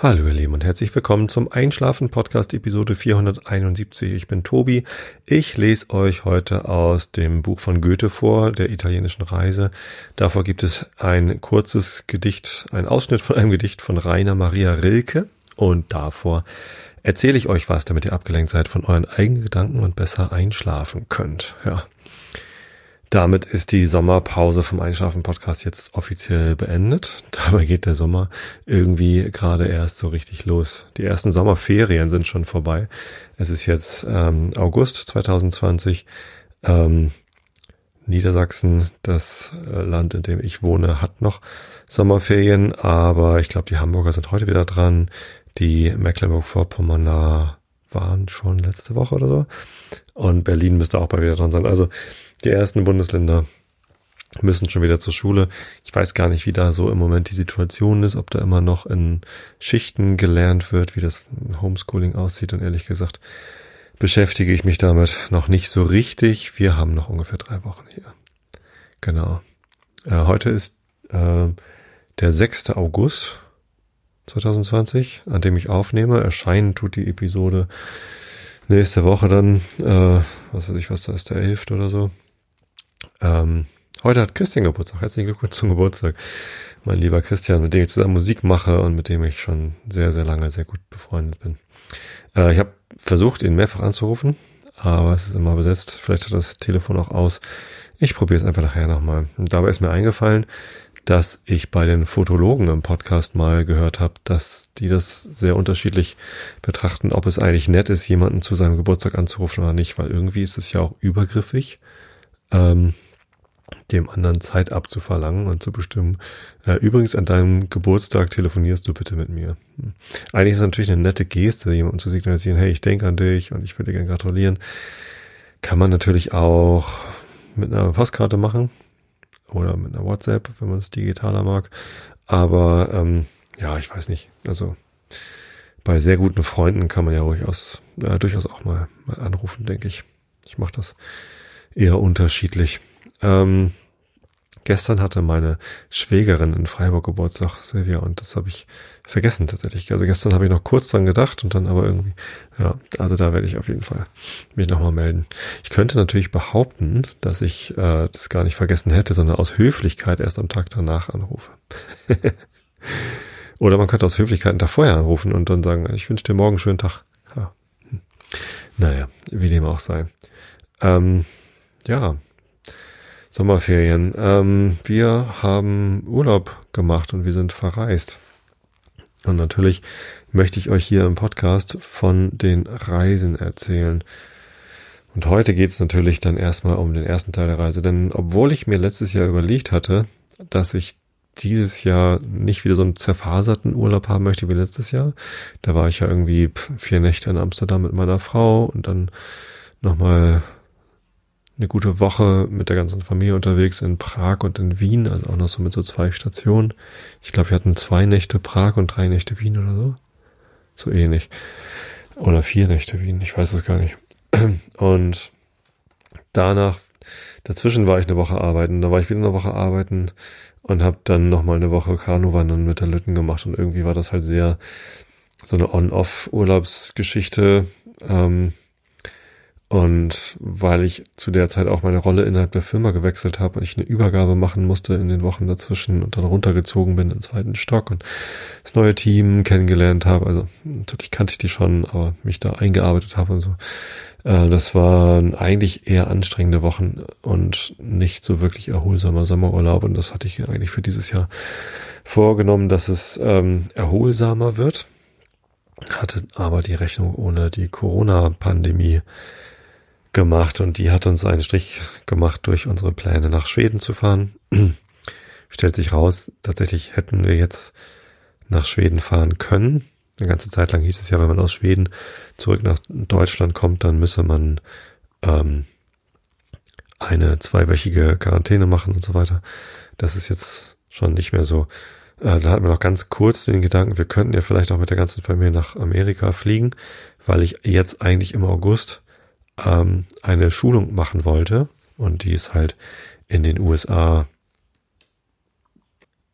Hallo ihr Lieben und herzlich willkommen zum Einschlafen Podcast Episode 471. Ich bin Tobi. Ich lese euch heute aus dem Buch von Goethe vor, der italienischen Reise. Davor gibt es ein kurzes Gedicht, ein Ausschnitt von einem Gedicht von Rainer Maria Rilke und davor erzähle ich euch was, damit ihr abgelenkt seid von euren eigenen Gedanken und besser einschlafen könnt. Ja. Damit ist die Sommerpause vom Einschlafen Podcast jetzt offiziell beendet. Dabei geht der Sommer irgendwie gerade erst so richtig los. Die ersten Sommerferien sind schon vorbei. Es ist jetzt ähm, August 2020. Ähm, Niedersachsen, das äh, Land, in dem ich wohne, hat noch Sommerferien, aber ich glaube, die Hamburger sind heute wieder dran. Die Mecklenburg-Vorpommerner waren schon letzte Woche oder so. Und Berlin müsste auch bald wieder dran sein. Also die ersten Bundesländer müssen schon wieder zur Schule. Ich weiß gar nicht, wie da so im Moment die Situation ist, ob da immer noch in Schichten gelernt wird, wie das Homeschooling aussieht. Und ehrlich gesagt beschäftige ich mich damit noch nicht so richtig. Wir haben noch ungefähr drei Wochen hier. Genau. Äh, heute ist äh, der 6. August 2020, an dem ich aufnehme. Erscheinen tut die Episode nächste Woche dann, äh, was weiß ich, was da ist, der 11. oder so. Ähm, heute hat Christian Geburtstag. Herzlichen Glückwunsch zum Geburtstag. Mein lieber Christian, mit dem ich zusammen Musik mache und mit dem ich schon sehr, sehr lange sehr gut befreundet bin. Äh, ich habe versucht, ihn mehrfach anzurufen, aber es ist immer besetzt. Vielleicht hat das Telefon auch aus. Ich probiere es einfach nachher nochmal. Und dabei ist mir eingefallen, dass ich bei den Fotologen im Podcast mal gehört habe, dass die das sehr unterschiedlich betrachten, ob es eigentlich nett ist, jemanden zu seinem Geburtstag anzurufen oder nicht, weil irgendwie ist es ja auch übergriffig, ähm, dem anderen Zeit abzuverlangen und zu bestimmen, äh, übrigens an deinem Geburtstag telefonierst du bitte mit mir. Hm. Eigentlich ist es natürlich eine nette Geste, jemandem zu signalisieren, hey, ich denke an dich und ich würde dir gerne gratulieren. Kann man natürlich auch mit einer Postkarte machen oder mit einer WhatsApp, wenn man es digitaler mag. Aber ähm, ja, ich weiß nicht. Also bei sehr guten Freunden kann man ja durchaus, äh, durchaus auch mal, mal anrufen, denke ich. Ich mache das eher unterschiedlich. Ähm, gestern hatte meine Schwägerin in Freiburg Geburtstag, Silvia, und das habe ich vergessen tatsächlich. Also gestern habe ich noch kurz dran gedacht und dann aber irgendwie, ja, also da werde ich auf jeden Fall mich nochmal melden. Ich könnte natürlich behaupten, dass ich äh, das gar nicht vergessen hätte, sondern aus Höflichkeit erst am Tag danach anrufe. Oder man könnte aus Höflichkeit einen Tag vorher anrufen und dann sagen, ich wünsche dir morgen einen schönen Tag. Ja. Hm. Naja, wie dem auch sei. Ähm, ja, Sommerferien. Ähm, wir haben Urlaub gemacht und wir sind verreist. Und natürlich möchte ich euch hier im Podcast von den Reisen erzählen. Und heute geht es natürlich dann erstmal um den ersten Teil der Reise. Denn obwohl ich mir letztes Jahr überlegt hatte, dass ich dieses Jahr nicht wieder so einen zerfaserten Urlaub haben möchte wie letztes Jahr, da war ich ja irgendwie vier Nächte in Amsterdam mit meiner Frau und dann nochmal eine gute Woche mit der ganzen Familie unterwegs in Prag und in Wien, also auch noch so mit so zwei Stationen. Ich glaube, wir hatten zwei Nächte Prag und drei Nächte Wien oder so. So ähnlich. Oder vier Nächte Wien, ich weiß es gar nicht. Und danach, dazwischen war ich eine Woche arbeiten, da war ich wieder eine Woche arbeiten und habe dann nochmal eine Woche Kanuwandern mit der Lütten gemacht und irgendwie war das halt sehr so eine On-Off-Urlaubsgeschichte. Ähm, und weil ich zu der Zeit auch meine Rolle innerhalb der Firma gewechselt habe und ich eine Übergabe machen musste in den Wochen dazwischen und dann runtergezogen bin in den zweiten Stock und das neue Team kennengelernt habe. Also natürlich kannte ich die schon, aber mich da eingearbeitet habe und so. Äh, das waren eigentlich eher anstrengende Wochen und nicht so wirklich erholsamer Sommerurlaub. Und das hatte ich eigentlich für dieses Jahr vorgenommen, dass es ähm, erholsamer wird. Hatte aber die Rechnung ohne die Corona-Pandemie gemacht und die hat uns einen Strich gemacht durch unsere Pläne nach Schweden zu fahren. Stellt sich raus, tatsächlich hätten wir jetzt nach Schweden fahren können. Eine ganze Zeit lang hieß es ja, wenn man aus Schweden zurück nach Deutschland kommt, dann müsse man ähm, eine zweiwöchige Quarantäne machen und so weiter. Das ist jetzt schon nicht mehr so. Äh, da hatten wir noch ganz kurz den Gedanken, wir könnten ja vielleicht auch mit der ganzen Familie nach Amerika fliegen, weil ich jetzt eigentlich im August ähm, eine Schulung machen wollte und die ist halt in den USA.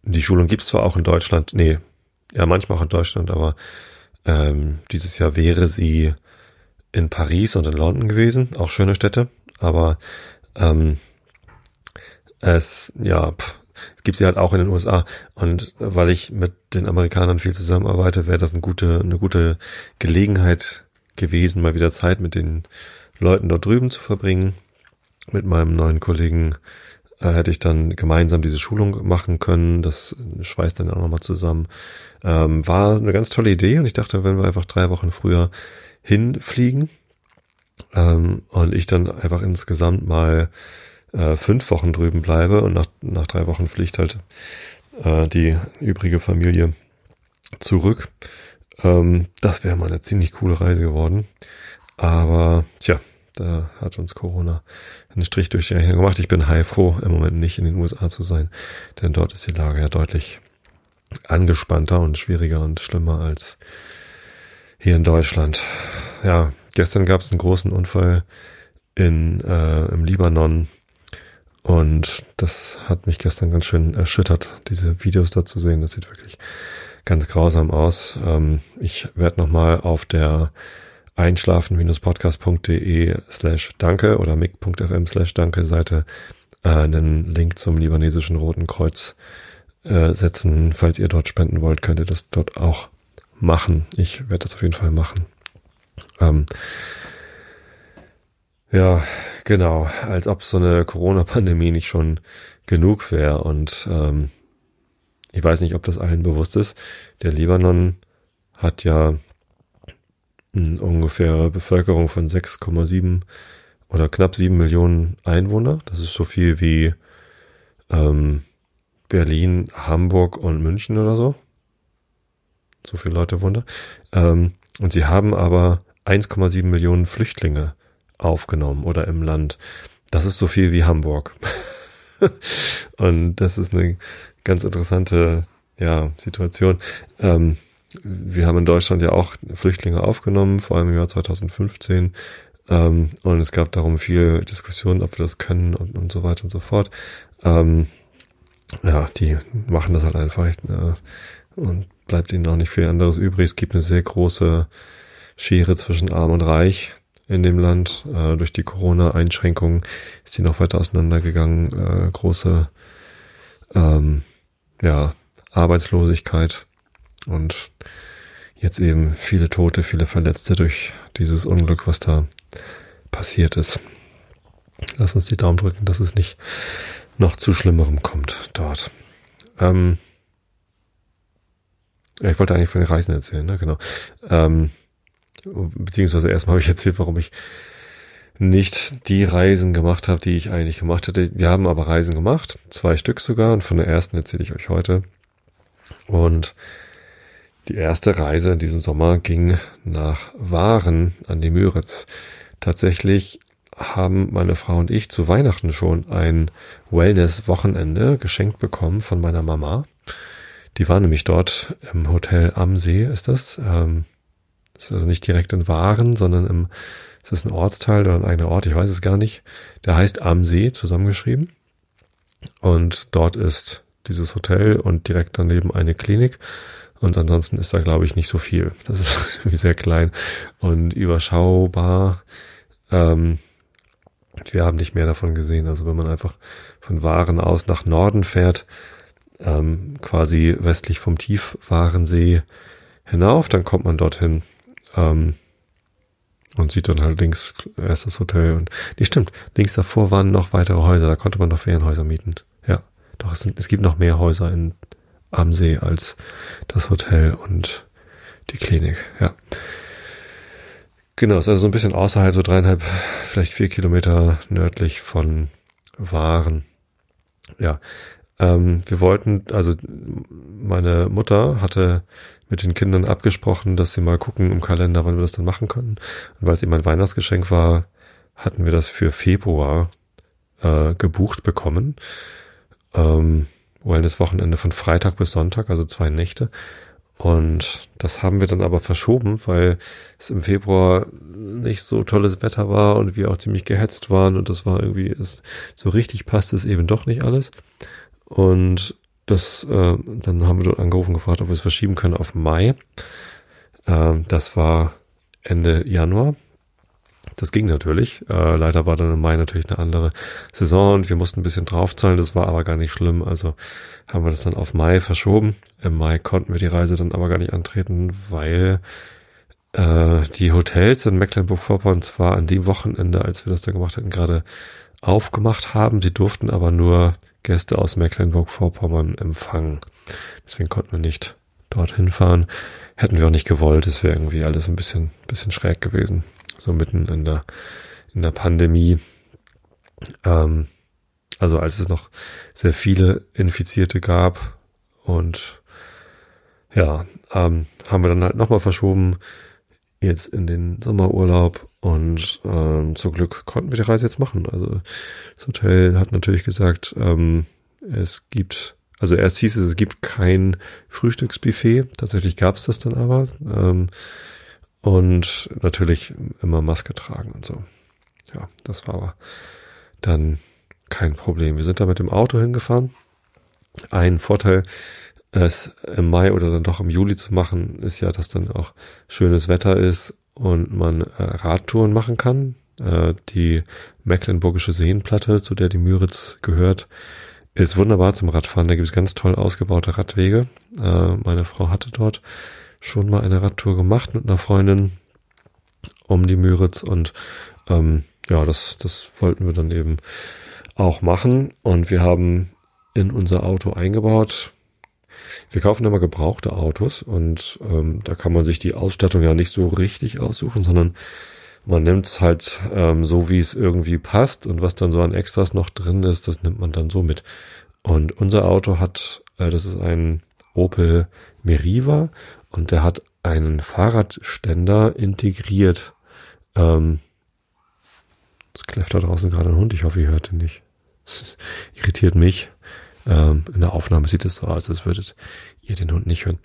Die Schulung gibt's zwar auch in Deutschland, nee, ja, manchmal auch in Deutschland, aber ähm, dieses Jahr wäre sie in Paris und in London gewesen, auch schöne Städte, aber ähm, es, ja, pff, es gibt sie halt auch in den USA. Und weil ich mit den Amerikanern viel zusammenarbeite, wäre das eine gute, eine gute Gelegenheit gewesen, mal wieder Zeit mit den Leuten dort drüben zu verbringen. Mit meinem neuen Kollegen äh, hätte ich dann gemeinsam diese Schulung machen können. Das schweißt dann auch nochmal zusammen. Ähm, war eine ganz tolle Idee und ich dachte, wenn wir einfach drei Wochen früher hinfliegen ähm, und ich dann einfach insgesamt mal äh, fünf Wochen drüben bleibe und nach, nach drei Wochen fliegt halt äh, die übrige Familie zurück. Ähm, das wäre mal eine ziemlich coole Reise geworden. Aber tja, da hat uns Corona einen Strich durch die Rechnung gemacht. Ich bin heilfroh, im Moment nicht in den USA zu sein, denn dort ist die Lage ja deutlich angespannter und schwieriger und schlimmer als hier in Deutschland. Ja, gestern gab es einen großen Unfall in äh, im Libanon und das hat mich gestern ganz schön erschüttert, diese Videos da zu sehen. Das sieht wirklich ganz grausam aus. Ähm, ich werde nochmal auf der einschlafen-podcast.de slash danke oder mic.fm slash danke Seite äh, einen Link zum libanesischen Roten Kreuz äh, setzen. Falls ihr dort spenden wollt, könnt ihr das dort auch machen. Ich werde das auf jeden Fall machen. Ähm, ja, genau. Als ob so eine Corona-Pandemie nicht schon genug wäre. Und ähm, ich weiß nicht, ob das allen bewusst ist. Der Libanon hat ja ungefähre Bevölkerung von 6,7 oder knapp 7 Millionen Einwohner. Das ist so viel wie ähm, Berlin, Hamburg und München oder so. So viele Leute da. Ähm, und sie haben aber 1,7 Millionen Flüchtlinge aufgenommen oder im Land. Das ist so viel wie Hamburg. und das ist eine ganz interessante ja, Situation. Ähm, wir haben in Deutschland ja auch Flüchtlinge aufgenommen, vor allem im Jahr 2015. Ähm, und es gab darum viel Diskussion, ob wir das können und, und so weiter und so fort. Ähm, ja, die machen das halt einfach äh, und bleibt ihnen auch nicht viel anderes übrig. Es gibt eine sehr große Schere zwischen Arm und Reich in dem Land. Äh, durch die Corona-Einschränkungen ist sie noch weiter auseinandergegangen. Äh, große ähm, ja, Arbeitslosigkeit und jetzt eben viele Tote, viele Verletzte durch dieses Unglück, was da passiert ist. Lass uns die Daumen drücken, dass es nicht noch zu Schlimmerem kommt dort. Ähm, ich wollte eigentlich von den Reisen erzählen, ne? Genau. Ähm, beziehungsweise erstmal habe ich erzählt, warum ich nicht die Reisen gemacht habe, die ich eigentlich gemacht hätte. Wir haben aber Reisen gemacht, zwei Stück sogar, und von der ersten erzähle ich euch heute. Und die erste Reise in diesem Sommer ging nach Waren an die Müritz. Tatsächlich haben meine Frau und ich zu Weihnachten schon ein Wellness-Wochenende geschenkt bekommen von meiner Mama. Die war nämlich dort im Hotel am See, ist das. Ähm, ist also nicht direkt in Waren, sondern im, ist das ein Ortsteil oder ein eigener Ort? Ich weiß es gar nicht. Der heißt Am See zusammengeschrieben. Und dort ist dieses Hotel und direkt daneben eine Klinik. Und ansonsten ist da, glaube ich, nicht so viel. Das ist irgendwie sehr klein und überschaubar. Ähm, wir haben nicht mehr davon gesehen. Also wenn man einfach von Waren aus nach Norden fährt, ähm, quasi westlich vom Tiefwarensee hinauf, dann kommt man dorthin ähm, und sieht dann halt links erst das Hotel und nee, stimmt, links davor waren noch weitere Häuser, da konnte man noch Ferienhäuser mieten. Ja, doch es, sind, es gibt noch mehr Häuser in am See als das Hotel und die Klinik. Ja. Genau, ist also so ein bisschen außerhalb, so dreieinhalb, vielleicht vier Kilometer nördlich von Waren. Ja, ähm, wir wollten, also meine Mutter hatte mit den Kindern abgesprochen, dass sie mal gucken im Kalender, wann wir das dann machen können. Und weil es eben ein Weihnachtsgeschenk war, hatten wir das für Februar äh, gebucht bekommen. Ähm, Wellness-Wochenende von Freitag bis Sonntag, also zwei Nächte. Und das haben wir dann aber verschoben, weil es im Februar nicht so tolles Wetter war und wir auch ziemlich gehetzt waren und das war irgendwie, ist, so richtig passt es eben doch nicht alles. Und das, äh, dann haben wir dort angerufen gefragt, ob wir es verschieben können auf Mai. Äh, das war Ende Januar. Das ging natürlich. Äh, leider war dann im Mai natürlich eine andere Saison und wir mussten ein bisschen draufzahlen. Das war aber gar nicht schlimm. Also haben wir das dann auf Mai verschoben. Im Mai konnten wir die Reise dann aber gar nicht antreten, weil äh, die Hotels in Mecklenburg-Vorpommern zwar an dem Wochenende, als wir das dann gemacht hatten, gerade aufgemacht haben. Sie durften aber nur Gäste aus Mecklenburg-Vorpommern empfangen. Deswegen konnten wir nicht dorthin fahren. Hätten wir auch nicht gewollt. Es wäre irgendwie alles ein bisschen, bisschen schräg gewesen so mitten in der, in der Pandemie. Ähm, also als es noch sehr viele Infizierte gab und ja, ähm, haben wir dann halt nochmal verschoben, jetzt in den Sommerurlaub und ähm, zum Glück konnten wir die Reise jetzt machen. Also das Hotel hat natürlich gesagt, ähm, es gibt, also erst hieß es, es gibt kein Frühstücksbuffet. Tatsächlich gab es das dann aber. Ähm, und natürlich immer Maske tragen und so. Ja, das war aber dann kein Problem. Wir sind da mit dem Auto hingefahren. Ein Vorteil, es im Mai oder dann doch im Juli zu machen, ist ja, dass dann auch schönes Wetter ist und man äh, Radtouren machen kann. Äh, die Mecklenburgische Seenplatte, zu der die Müritz gehört, ist wunderbar zum Radfahren. Da gibt es ganz toll ausgebaute Radwege. Äh, meine Frau hatte dort schon mal eine Radtour gemacht mit einer Freundin um die Müritz und ähm, ja, das, das wollten wir dann eben auch machen und wir haben in unser Auto eingebaut. Wir kaufen immer gebrauchte Autos und ähm, da kann man sich die Ausstattung ja nicht so richtig aussuchen, sondern man nimmt es halt ähm, so, wie es irgendwie passt und was dann so an Extras noch drin ist, das nimmt man dann so mit. Und unser Auto hat, äh, das ist ein Opel Meriva und der hat einen Fahrradständer integriert. Ähm, es kläfft da draußen gerade ein Hund. Ich hoffe, ihr hört ihn nicht. Das irritiert mich. Ähm, in der Aufnahme sieht es so aus, als würdet ihr den Hund nicht hören.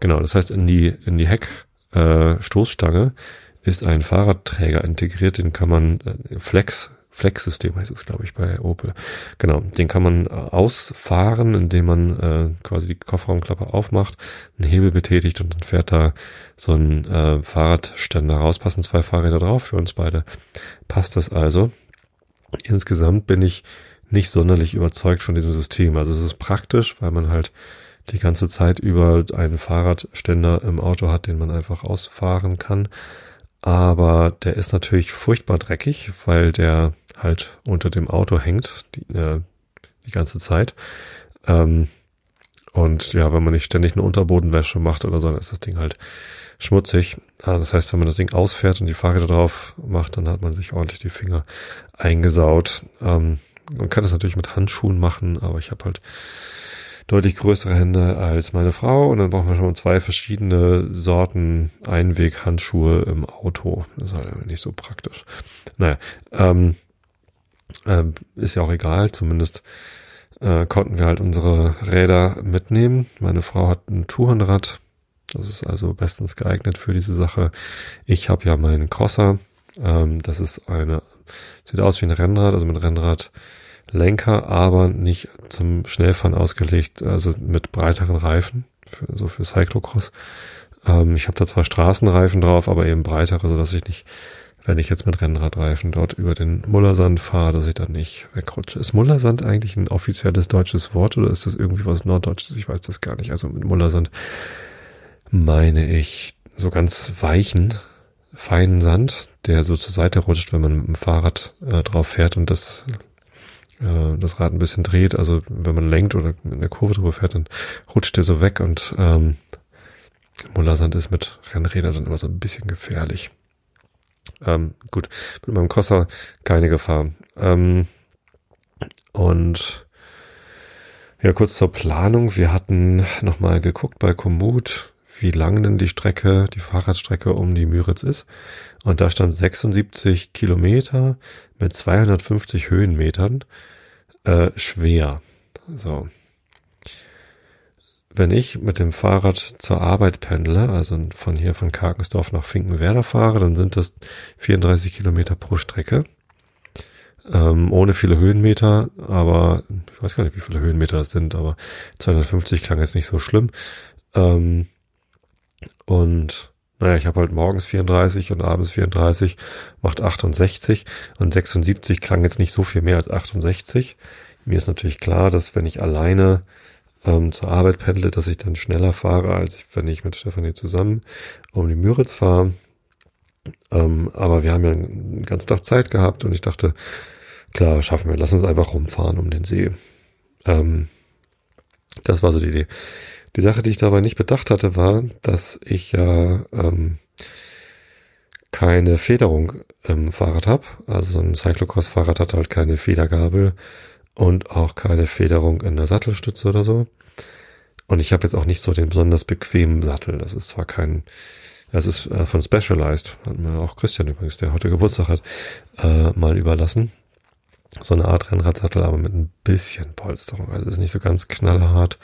Genau, das heißt, in die, in die Heckstoßstange äh, ist ein Fahrradträger integriert, den kann man äh, Flex Flex-System heißt es, glaube ich, bei Opel. Genau, den kann man äh, ausfahren, indem man äh, quasi die Kofferraumklappe aufmacht, einen Hebel betätigt und dann fährt da so ein äh, Fahrradständer raus, passen zwei Fahrräder drauf, für uns beide passt das also. Insgesamt bin ich nicht sonderlich überzeugt von diesem System. Also es ist praktisch, weil man halt die ganze Zeit über einen Fahrradständer im Auto hat, den man einfach ausfahren kann. Aber der ist natürlich furchtbar dreckig, weil der halt unter dem Auto hängt die, äh, die ganze Zeit. Ähm, und ja, wenn man nicht ständig eine Unterbodenwäsche macht oder so, dann ist das Ding halt schmutzig. Ah, das heißt, wenn man das Ding ausfährt und die Fahrräder drauf macht, dann hat man sich ordentlich die Finger eingesaut. Ähm, man kann das natürlich mit Handschuhen machen, aber ich habe halt deutlich größere Hände als meine Frau und dann brauchen wir schon zwei verschiedene Sorten Einweghandschuhe im Auto. Das ist halt nicht so praktisch. Naja, ähm, äh, ist ja auch egal, zumindest äh, konnten wir halt unsere Räder mitnehmen. Meine Frau hat ein Tourenrad, das ist also bestens geeignet für diese Sache. Ich habe ja meinen Crosser, ähm, das ist eine, sieht aus wie ein Rennrad, also mit Rennradlenker, aber nicht zum Schnellfahren ausgelegt, also mit breiteren Reifen, für, so für Cyclocross. Ähm, ich habe da zwar Straßenreifen drauf, aber eben breitere, so dass ich nicht wenn ich jetzt mit Rennradreifen dort über den Mullersand fahre, dass ich dann nicht wegrutsche. Ist Mullersand eigentlich ein offizielles deutsches Wort oder ist das irgendwie was Norddeutsches? Ich weiß das gar nicht. Also mit Mullersand meine ich so ganz weichen, feinen Sand, der so zur Seite rutscht, wenn man mit dem Fahrrad äh, drauf fährt und das äh, das Rad ein bisschen dreht. Also wenn man lenkt oder in der Kurve drüber fährt, dann rutscht der so weg und ähm, Mullersand ist mit Rennrädern dann immer so ein bisschen gefährlich. Ähm, gut, mit meinem Crosser keine Gefahr. Ähm, und ja, kurz zur Planung. Wir hatten nochmal geguckt bei Komoot, wie lang denn die Strecke, die Fahrradstrecke um die Müritz ist. Und da stand 76 Kilometer mit 250 Höhenmetern äh, schwer. So. Wenn ich mit dem Fahrrad zur Arbeit pendle, also von hier von Karkensdorf nach Finkenwerder fahre, dann sind das 34 Kilometer pro Strecke. ähm, ohne viele Höhenmeter, aber ich weiß gar nicht, wie viele Höhenmeter das sind, aber 250 klang jetzt nicht so schlimm. Ähm, und naja, ich habe halt morgens 34 und abends 34, macht 68 und 76 klang jetzt nicht so viel mehr als 68. Mir ist natürlich klar, dass wenn ich alleine ähm, zur Arbeit pendle, dass ich dann schneller fahre, als wenn ich mit Stefanie zusammen um die Müritz fahre. Ähm, aber wir haben ja einen ganzen Tag Zeit gehabt und ich dachte, klar, schaffen wir, lass uns einfach rumfahren um den See. Ähm, das war so die Idee. Die Sache, die ich dabei nicht bedacht hatte, war, dass ich ja ähm, keine Federung im Fahrrad habe. Also so ein Cyclocross-Fahrrad hat halt keine Federgabel und auch keine Federung in der Sattelstütze oder so. Und ich habe jetzt auch nicht so den besonders bequemen Sattel. Das ist zwar kein, das ist äh, von Specialized, hat mir auch Christian übrigens, der heute Geburtstag hat, äh, mal überlassen. So eine Art Rennradsattel, aber mit ein bisschen Polsterung. Also ist nicht so ganz knallerhart.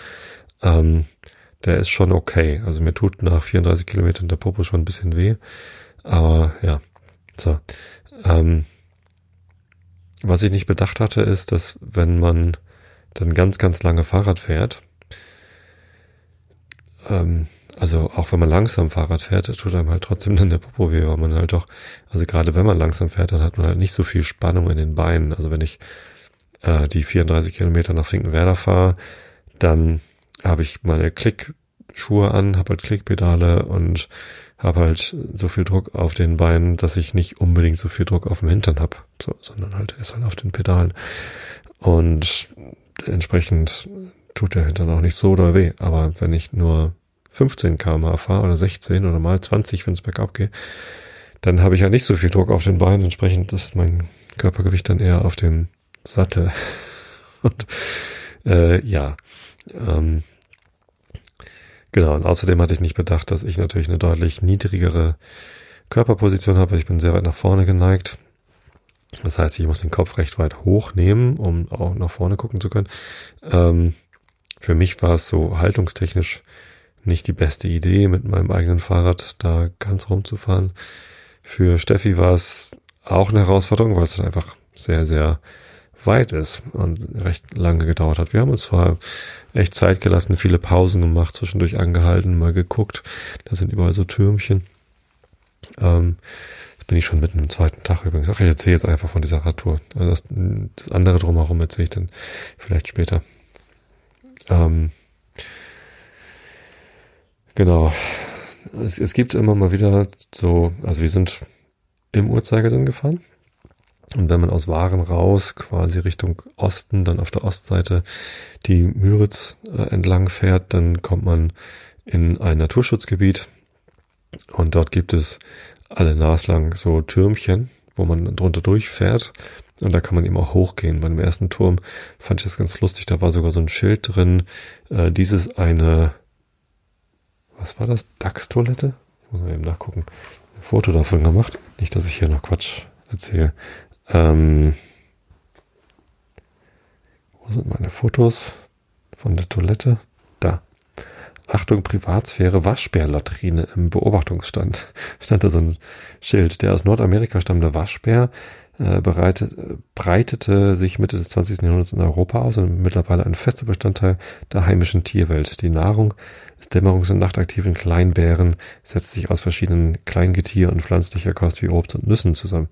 Ähm, der ist schon okay. Also mir tut nach 34 Kilometern der Popo schon ein bisschen weh. Aber ja, so. Ähm, was ich nicht bedacht hatte, ist, dass wenn man dann ganz, ganz lange Fahrrad fährt, ähm, also auch wenn man langsam Fahrrad fährt, tut einem halt trotzdem dann der Popo weh, weil man halt doch, also gerade wenn man langsam fährt, dann hat man halt nicht so viel Spannung in den Beinen. Also wenn ich äh, die 34 Kilometer nach Finkenwerder fahre, dann habe ich meine Klickschuhe an, habe halt Klickpedale und habe halt so viel Druck auf den Beinen, dass ich nicht unbedingt so viel Druck auf dem Hintern habe, so, sondern halt erst halt auf den Pedalen. Und entsprechend tut der Hintern auch nicht so oder weh. Aber wenn ich nur 15 km fahre oder 16 oder mal 20, wenn es bergab geht, dann habe ich ja nicht so viel Druck auf den Beinen. Entsprechend ist mein Körpergewicht dann eher auf dem Sattel. Und äh, ja, ähm, Genau, und außerdem hatte ich nicht bedacht, dass ich natürlich eine deutlich niedrigere Körperposition habe. Ich bin sehr weit nach vorne geneigt. Das heißt, ich muss den Kopf recht weit hoch nehmen, um auch nach vorne gucken zu können. Ähm, für mich war es so haltungstechnisch nicht die beste Idee, mit meinem eigenen Fahrrad da ganz rumzufahren. Für Steffi war es auch eine Herausforderung, weil es einfach sehr, sehr weit ist und recht lange gedauert hat. Wir haben uns zwar echt Zeit gelassen, viele Pausen gemacht, zwischendurch angehalten, mal geguckt. Da sind überall so Türmchen. Ähm, jetzt bin ich schon mitten im zweiten Tag übrigens. Ach, ich erzähle jetzt einfach von dieser Radtour. Also das, das andere drumherum erzähle ich dann vielleicht später. Ähm, genau. Es, es gibt immer mal wieder so, also wir sind im Uhrzeigersinn gefahren. Und wenn man aus Waren raus quasi Richtung Osten, dann auf der Ostseite die Müritz äh, entlang fährt, dann kommt man in ein Naturschutzgebiet. Und dort gibt es alle naslang so Türmchen, wo man drunter durchfährt und da kann man eben auch hochgehen. Beim ersten Turm fand ich das ganz lustig, da war sogar so ein Schild drin, äh, dieses eine, was war das, DAX-Toilette? Ich muss mal eben nachgucken. Ein Foto davon gemacht. Nicht, dass ich hier noch Quatsch erzähle. Ähm, wo sind meine Fotos von der Toilette? Da. Achtung, Privatsphäre, Waschbärlatrine im Beobachtungsstand. Stand da so ein Schild. Der aus Nordamerika stammende Waschbär äh, bereite, breitete sich Mitte des 20. Jahrhunderts in Europa aus und mittlerweile ein fester Bestandteil der heimischen Tierwelt. Die Nahrung des dämmerungs- und nachtaktiven Kleinbären setzt sich aus verschiedenen Kleingetier und pflanzlicher Kost wie Obst und Nüssen zusammen.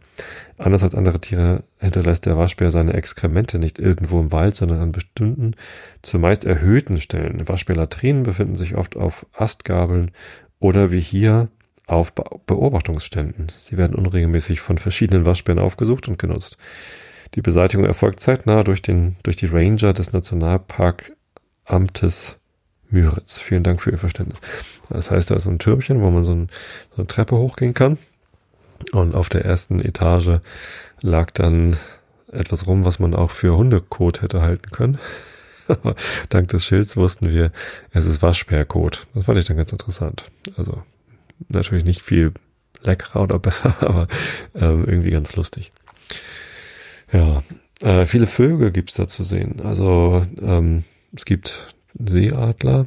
Anders als andere Tiere hinterlässt der Waschbär seine Exkremente nicht irgendwo im Wald, sondern an bestimmten, zumeist erhöhten Stellen. Waschbärlatrinen befinden sich oft auf Astgabeln oder wie hier auf Beobachtungsständen. Sie werden unregelmäßig von verschiedenen Waschbären aufgesucht und genutzt. Die Beseitigung erfolgt zeitnah durch, den, durch die Ranger des Nationalparkamtes Müritz. Vielen Dank für Ihr Verständnis. Das heißt, da ist ein Türmchen, wo man so, ein, so eine Treppe hochgehen kann. Und auf der ersten Etage lag dann etwas rum, was man auch für Hundekot hätte halten können. Aber dank des Schilds wussten wir, es ist Waschbärkot. Das fand ich dann ganz interessant. Also natürlich nicht viel leckerer oder besser, aber ähm, irgendwie ganz lustig. Ja, äh, viele Vögel gibt's da zu sehen. Also ähm, es gibt Seeadler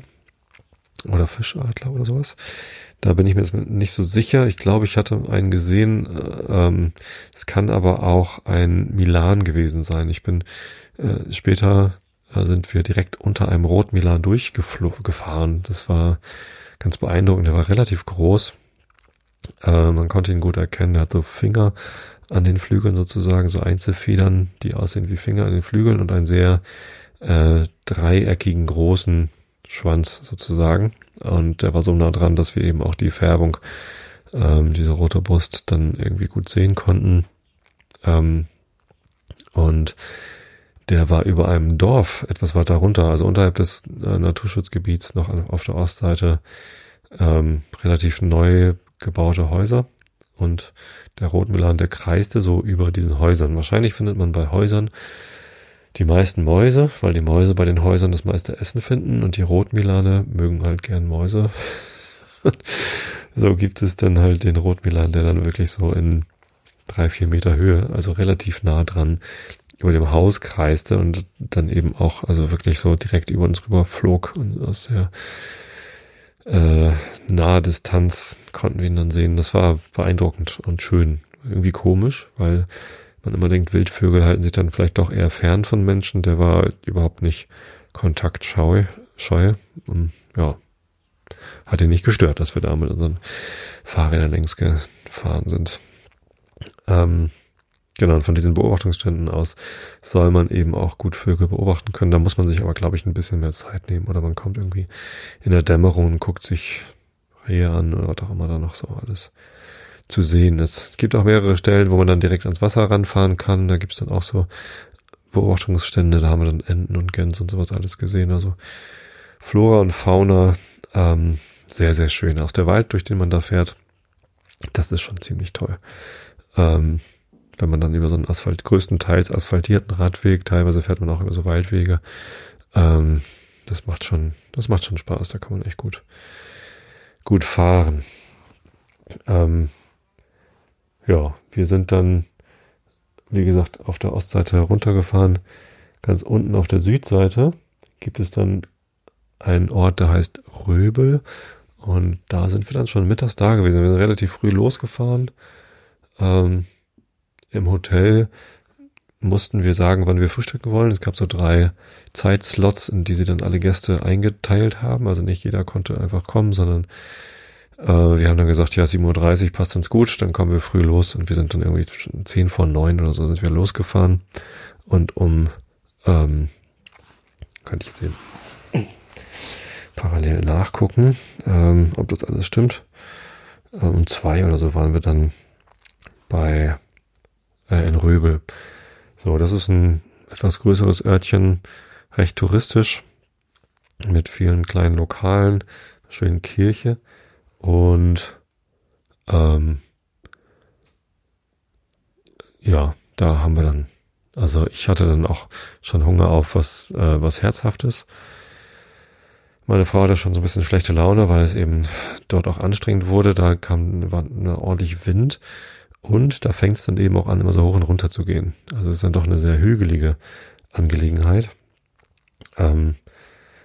oder Fischadler oder sowas. Da bin ich mir nicht so sicher. Ich glaube, ich hatte einen gesehen. Äh, ähm, es kann aber auch ein Milan gewesen sein. Ich bin äh, später sind wir direkt unter einem Rot-Milan durchgefahren. Das war ganz beeindruckend. Der war relativ groß. Äh, man konnte ihn gut erkennen. Er hat so Finger an den Flügeln sozusagen, so Einzelfedern, die aussehen wie Finger an den Flügeln und einen sehr äh, dreieckigen großen Schwanz sozusagen. Und der war so nah dran, dass wir eben auch die Färbung, ähm, diese rote Brust dann irgendwie gut sehen konnten. Ähm, und der war über einem Dorf etwas weiter runter, also unterhalb des äh, Naturschutzgebiets noch auf der Ostseite ähm, relativ neu gebaute Häuser und der Rotmilan, der kreiste so über diesen Häusern. Wahrscheinlich findet man bei Häusern die meisten Mäuse, weil die Mäuse bei den Häusern das meiste Essen finden und die Rotmilane mögen halt gern Mäuse. so gibt es dann halt den Rotmilan, der dann wirklich so in drei, vier Meter Höhe, also relativ nah dran über dem Haus kreiste und dann eben auch, also wirklich so direkt über uns rüber flog und aus der äh, nahe Distanz konnten wir ihn dann sehen. Das war beeindruckend und schön. Irgendwie komisch, weil man immer denkt, Wildvögel halten sich dann vielleicht doch eher fern von Menschen. Der war überhaupt nicht kontaktscheu, scheu. Und, ja, hat ihn nicht gestört, dass wir da mit unseren Fahrrädern längs gefahren sind. Ähm, genau, und von diesen Beobachtungsständen aus soll man eben auch gut Vögel beobachten können. Da muss man sich aber, glaube ich, ein bisschen mehr Zeit nehmen. Oder man kommt irgendwie in der Dämmerung und guckt sich Rehe an oder was auch immer da noch so alles zu sehen Es gibt auch mehrere Stellen, wo man dann direkt ans Wasser ranfahren kann. Da gibt es dann auch so Beobachtungsstände, da haben wir dann Enten und Gänse und sowas alles gesehen. Also Flora und Fauna, ähm, sehr, sehr schön. Aus der Wald, durch den man da fährt, das ist schon ziemlich toll. Ähm, wenn man dann über so einen Asphalt, größtenteils asphaltierten Radweg, teilweise fährt man auch über so Waldwege. Ähm, das macht schon, das macht schon Spaß, da kann man echt gut, gut fahren. Ähm, ja, wir sind dann, wie gesagt, auf der Ostseite heruntergefahren. Ganz unten auf der Südseite gibt es dann einen Ort, der heißt Röbel. Und da sind wir dann schon mittags da gewesen. Wir sind relativ früh losgefahren. Ähm, Im Hotel mussten wir sagen, wann wir frühstücken wollen. Es gab so drei Zeitslots, in die sie dann alle Gäste eingeteilt haben. Also nicht jeder konnte einfach kommen, sondern äh, wir haben dann gesagt, ja, 7.30 Uhr passt uns gut, dann kommen wir früh los und wir sind dann irgendwie 10 vor 9 oder so sind wir losgefahren. Und um, ähm, kann ich sehen, parallel nachgucken, ähm, ob das alles stimmt. Ähm, um zwei oder so waren wir dann bei äh, in Röbel. So, das ist ein etwas größeres Örtchen, recht touristisch, mit vielen kleinen Lokalen, schönen Kirche. Und ähm, ja, da haben wir dann, also ich hatte dann auch schon Hunger auf was, äh, was Herzhaftes. Meine Frau hatte schon so ein bisschen schlechte Laune, weil es eben dort auch anstrengend wurde. Da kam war eine ordentlich Wind und da fängt es dann eben auch an, immer so hoch und runter zu gehen. Also es ist dann doch eine sehr hügelige Angelegenheit, ähm,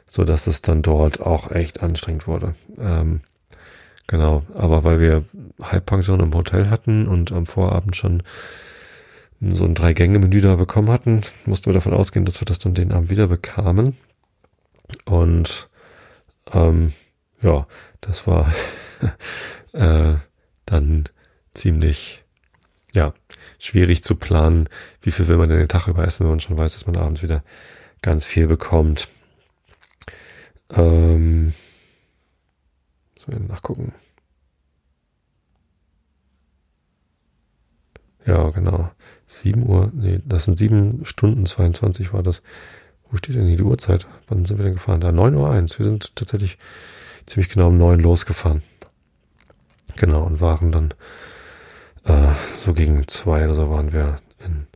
so dass es dann dort auch echt anstrengend wurde. Ähm, Genau, aber weil wir Halbpension im Hotel hatten und am Vorabend schon so ein Drei-Gänge-Menü da bekommen hatten, mussten wir davon ausgehen, dass wir das dann den Abend wieder bekamen. Und ähm, ja, das war äh, dann ziemlich ja schwierig zu planen, wie viel will man denn den Tag über essen, wenn man schon weiß, dass man abends wieder ganz viel bekommt. Ähm, wir nachgucken. Ja, genau. 7 Uhr, nee, das sind 7 Stunden 22 war das. Wo steht denn hier die Uhrzeit? Wann sind wir denn gefahren? Da 9 Uhr 1. Wir sind tatsächlich ziemlich genau um 9 losgefahren. Genau, und waren dann äh, so gegen 2 oder so waren wir in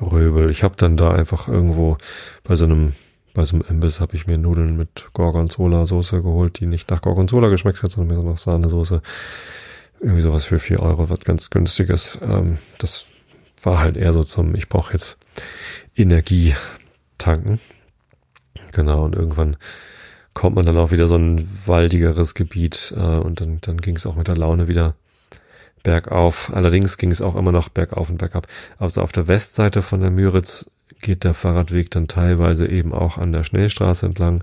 Röbel. Ich habe dann da einfach irgendwo bei so einem bei so einem Imbiss habe ich mir Nudeln mit Gorgonzola-Soße geholt, die nicht nach Gorgonzola geschmeckt hat, sondern mehr so nach Sahnesoße. Irgendwie sowas für vier Euro, was ganz günstiges. Ähm, das war halt eher so zum, ich brauche jetzt Energie tanken. Genau, und irgendwann kommt man dann auch wieder so ein waldigeres Gebiet äh, und dann, dann ging es auch mit der Laune wieder bergauf. Allerdings ging es auch immer noch bergauf und bergab. Also auf der Westseite von der Müritz geht der Fahrradweg dann teilweise eben auch an der Schnellstraße entlang.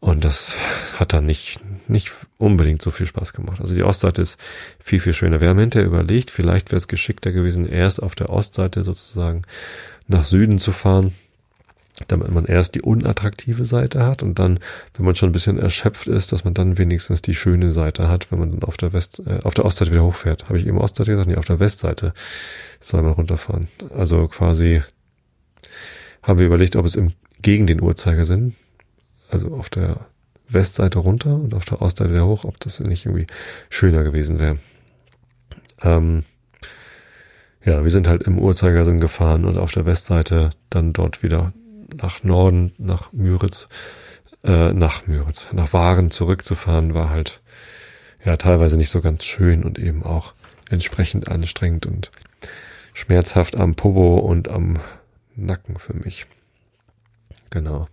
Und das hat dann nicht, nicht unbedingt so viel Spaß gemacht. Also die Ostseite ist viel, viel schöner. Wir haben hinterher überlegt, vielleicht wäre es geschickter gewesen, erst auf der Ostseite sozusagen nach Süden zu fahren damit man erst die unattraktive Seite hat und dann, wenn man schon ein bisschen erschöpft ist, dass man dann wenigstens die schöne Seite hat, wenn man dann auf der West, äh, auf der Ostseite wieder hochfährt. Habe ich eben Ostseite gesagt? Nee, auf der Westseite soll man runterfahren. Also quasi haben wir überlegt, ob es im, gegen den Uhrzeigersinn, also auf der Westseite runter und auf der Ostseite wieder hoch, ob das nicht irgendwie schöner gewesen wäre. Ähm, ja, wir sind halt im Uhrzeigersinn gefahren und auf der Westseite dann dort wieder nach Norden, nach Müritz, äh, nach Müritz, nach Waren zurückzufahren, war halt ja teilweise nicht so ganz schön und eben auch entsprechend anstrengend und schmerzhaft am Popo und am Nacken für mich. Genau.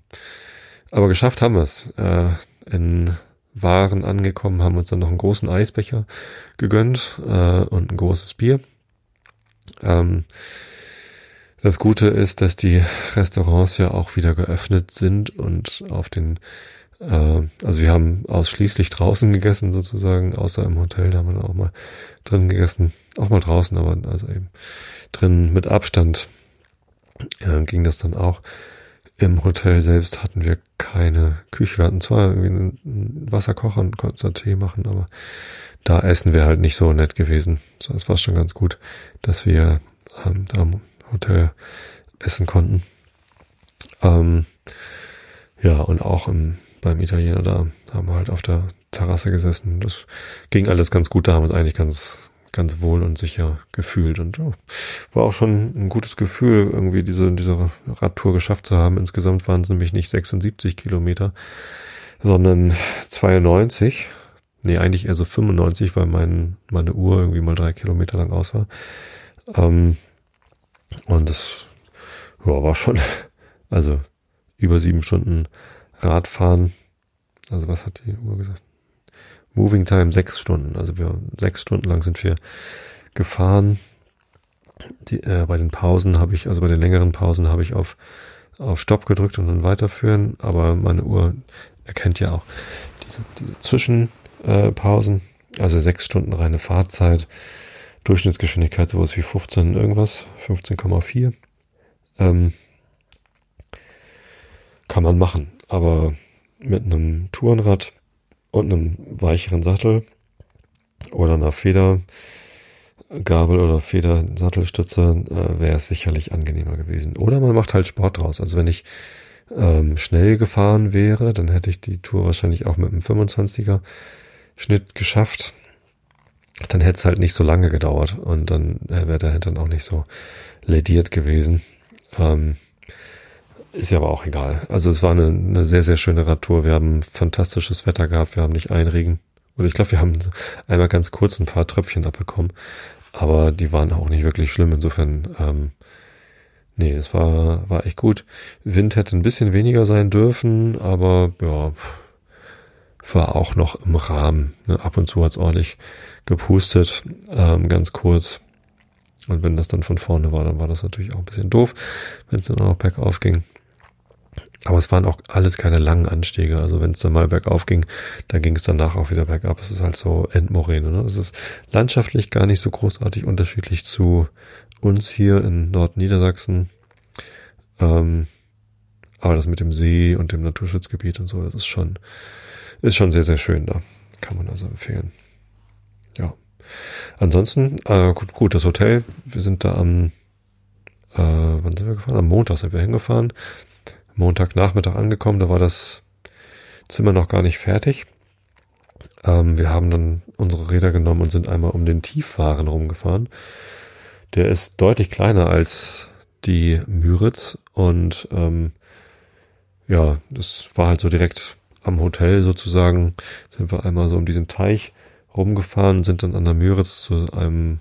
Aber geschafft haben wir es. Äh, in Waren angekommen, haben uns dann noch einen großen Eisbecher gegönnt äh, und ein großes Bier. Ähm, das Gute ist, dass die Restaurants ja auch wieder geöffnet sind und auf den, äh, also wir haben ausschließlich draußen gegessen sozusagen, außer im Hotel, da haben wir auch mal drin gegessen, auch mal draußen, aber also eben drin mit Abstand äh, ging das dann auch. Im Hotel selbst hatten wir keine Küche. Wir hatten zwar irgendwie einen Wasserkocher und konnten so Tee machen, aber da essen wir halt nicht so nett gewesen. So, es war schon ganz gut, dass wir ähm, da Hotel essen konnten. Ähm, ja, und auch im, beim Italiener da haben wir halt auf der Terrasse gesessen. Das ging alles ganz gut, da haben wir uns eigentlich ganz, ganz wohl und sicher gefühlt. Und ja, war auch schon ein gutes Gefühl, irgendwie diese, diese Radtour geschafft zu haben. Insgesamt waren es nämlich nicht 76 Kilometer, sondern 92. Nee, eigentlich eher so 95, weil mein, meine Uhr irgendwie mal drei Kilometer lang aus war. Ähm, und das ja, war schon, also über sieben Stunden Radfahren. Also was hat die Uhr gesagt? Moving Time sechs Stunden. Also wir sechs Stunden lang sind wir gefahren. Die, äh, bei den Pausen habe ich, also bei den längeren Pausen habe ich auf, auf Stopp gedrückt und dann weiterführen. Aber meine Uhr erkennt ja auch diese, diese Zwischenpausen. Äh, also sechs Stunden reine Fahrzeit Durchschnittsgeschwindigkeit sowas wie 15 irgendwas, 15,4. Ähm, kann man machen, aber mit einem Tourenrad und einem weicheren Sattel oder einer Federgabel oder Federsattelstütze äh, wäre es sicherlich angenehmer gewesen. Oder man macht halt Sport draus. Also wenn ich ähm, schnell gefahren wäre, dann hätte ich die Tour wahrscheinlich auch mit einem 25er Schnitt geschafft dann hätte es halt nicht so lange gedauert und dann äh, wäre der Hintern auch nicht so lediert gewesen. Ähm, ist ja aber auch egal. Also es war eine, eine sehr, sehr schöne Radtour. Wir haben fantastisches Wetter gehabt. Wir haben nicht einen Regen. Oder ich glaube, wir haben einmal ganz kurz ein paar Tröpfchen abbekommen. Aber die waren auch nicht wirklich schlimm. Insofern, ähm, nee, es war, war echt gut. Wind hätte ein bisschen weniger sein dürfen, aber ja, war auch noch im Rahmen. Ne? Ab und zu hat's ordentlich gepustet, ähm, ganz kurz. Und wenn das dann von vorne war, dann war das natürlich auch ein bisschen doof, wenn es dann auch noch bergauf ging. Aber es waren auch alles keine langen Anstiege. Also wenn es dann mal bergauf ging, dann ging es danach auch wieder bergab. Es ist halt so Endmoräne. Ne? Es ist landschaftlich gar nicht so großartig unterschiedlich zu uns hier in Nordniedersachsen. Ähm, aber das mit dem See und dem Naturschutzgebiet und so, das ist schon, ist schon sehr, sehr schön da. Kann man also empfehlen. Ja. Ansonsten, äh, gut, gut, das Hotel, wir sind da am, äh, wann sind wir gefahren? Am Montag sind wir hingefahren. Montagnachmittag angekommen, da war das Zimmer noch gar nicht fertig. Ähm, wir haben dann unsere Räder genommen und sind einmal um den Tieffahren rumgefahren. Der ist deutlich kleiner als die Müritz und ähm, ja, das war halt so direkt am Hotel sozusagen, sind wir einmal so um diesen Teich rumgefahren, sind dann an der Müritz zu einem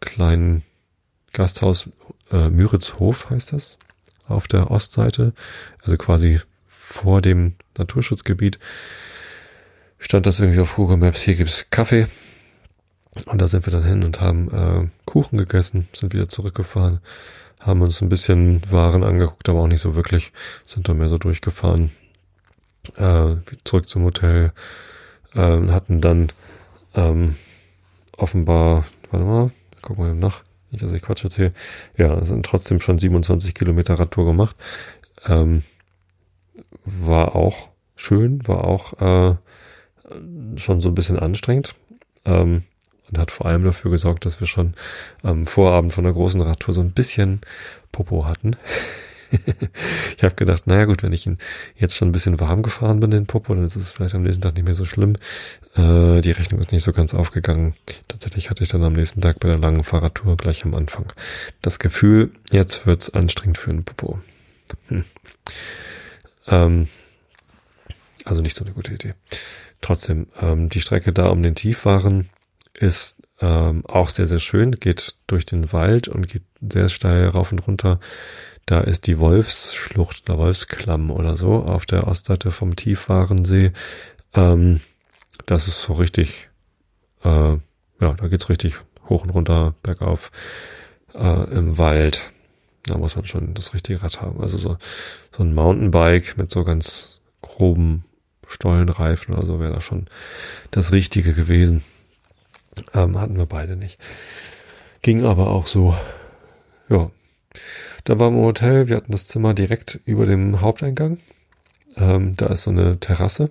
kleinen Gasthaus, äh, Müritzhof heißt das, auf der Ostseite, also quasi vor dem Naturschutzgebiet stand das irgendwie auf Google Maps, hier gibt's Kaffee. Und da sind wir dann hin und haben äh, Kuchen gegessen, sind wieder zurückgefahren, haben uns ein bisschen Waren angeguckt, aber auch nicht so wirklich, sind dann mehr so durchgefahren, äh, zurück zum Hotel, äh, hatten dann ähm, offenbar, warte mal, gucken wir nach, nicht, dass ich Quatsch erzähle, ja, sind trotzdem schon 27 Kilometer Radtour gemacht, ähm, war auch schön, war auch äh, schon so ein bisschen anstrengend. Ähm, und hat vor allem dafür gesorgt, dass wir schon am Vorabend von der großen Radtour so ein bisschen Popo hatten. ich habe gedacht, naja gut, wenn ich ihn jetzt schon ein bisschen warm gefahren bin, den Popo, dann ist es vielleicht am nächsten Tag nicht mehr so schlimm. Äh, die Rechnung ist nicht so ganz aufgegangen. Tatsächlich hatte ich dann am nächsten Tag bei der langen Fahrradtour gleich am Anfang das Gefühl, jetzt wird's anstrengend für einen Popo. Hm. Ähm, also nicht so eine gute Idee. Trotzdem, ähm, die Strecke da um den Tiefwaren ist ähm, auch sehr, sehr schön, geht durch den Wald und geht sehr steil rauf und runter. Da ist die Wolfsschlucht oder Wolfsklamm oder so auf der Ostseite vom Tiefwarensee. Ähm, das ist so richtig, äh, ja, da geht's richtig hoch und runter, bergauf äh, im Wald. Da muss man schon das richtige Rad haben. Also so, so ein Mountainbike mit so ganz groben Stollenreifen oder so wäre da schon das Richtige gewesen. Ähm, hatten wir beide nicht. Ging aber auch so. Ja. Da waren wir im Hotel. Wir hatten das Zimmer direkt über dem Haupteingang. Ähm, da ist so eine Terrasse.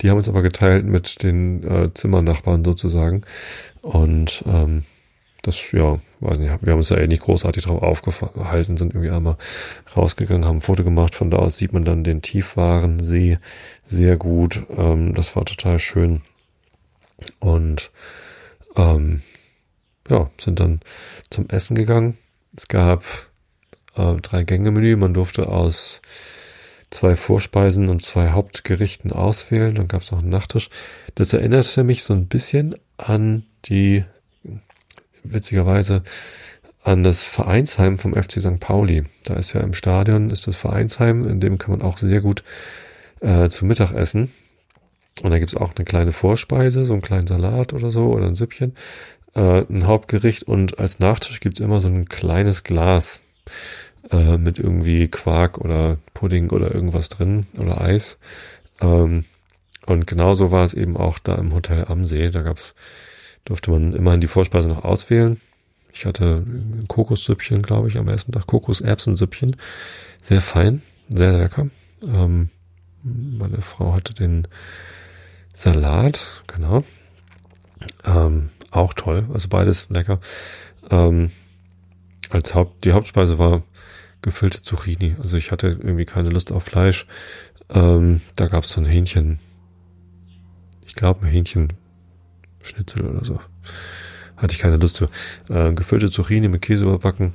Die haben uns aber geteilt mit den äh, Zimmernachbarn sozusagen. Und ähm, das, ja, weiß nicht, wir haben uns ja eh nicht großartig drauf aufgehalten, sind irgendwie einmal rausgegangen, haben ein Foto gemacht. Von da aus sieht man dann den Tiefwarensee sehr gut. Ähm, das war total schön. Und ähm, ja, sind dann zum Essen gegangen. Es gab äh, drei Gänge-Menü. Man durfte aus zwei Vorspeisen und zwei Hauptgerichten auswählen. Dann gab es noch einen Nachtisch. Das erinnerte mich so ein bisschen an die witzigerweise an das Vereinsheim vom FC St. Pauli. Da ist ja im Stadion ist das Vereinsheim, in dem kann man auch sehr gut äh, zu Mittag essen. Und da gibt's auch eine kleine Vorspeise, so einen kleinen Salat oder so oder ein Süppchen, äh, ein Hauptgericht und als Nachtisch gibt's immer so ein kleines Glas äh, mit irgendwie Quark oder Pudding oder irgendwas drin oder Eis. Ähm, und genauso war es eben auch da im Hotel am See. Da gab's durfte man immerhin die Vorspeise noch auswählen. Ich hatte Kokossüppchen, glaube ich, am ersten Tag. Kokos-Erbsensüppchen. Sehr fein, sehr lecker. Ähm, meine Frau hatte den Salat, genau. Ähm, auch toll, also beides lecker. Ähm, als Haupt, die Hauptspeise war gefüllte Zucchini. Also ich hatte irgendwie keine Lust auf Fleisch. Ähm, da gab es so ein Hähnchen. Ich glaube, ein Hähnchen Schnitzel oder so. Hatte ich keine Lust zu. Äh, gefüllte Zucchini mit Käse überbacken.